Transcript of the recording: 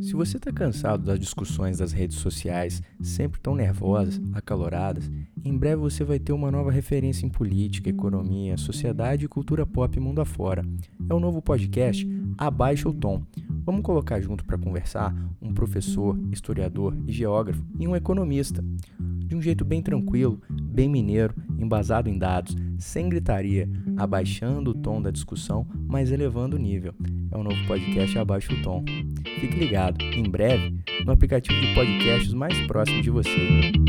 Se você está cansado das discussões das redes sociais, sempre tão nervosas, acaloradas, em breve você vai ter uma nova referência em política, economia, sociedade e cultura pop mundo afora. É o novo podcast Abaixa o Tom. Vamos colocar junto para conversar um professor, historiador e geógrafo e um economista. De um jeito bem tranquilo, bem mineiro, embasado em dados, sem gritaria, abaixando o tom da discussão, mas elevando o nível. É o novo podcast Abaixa o Tom. Fique ligado, em breve, no aplicativo de podcasts mais próximo de você.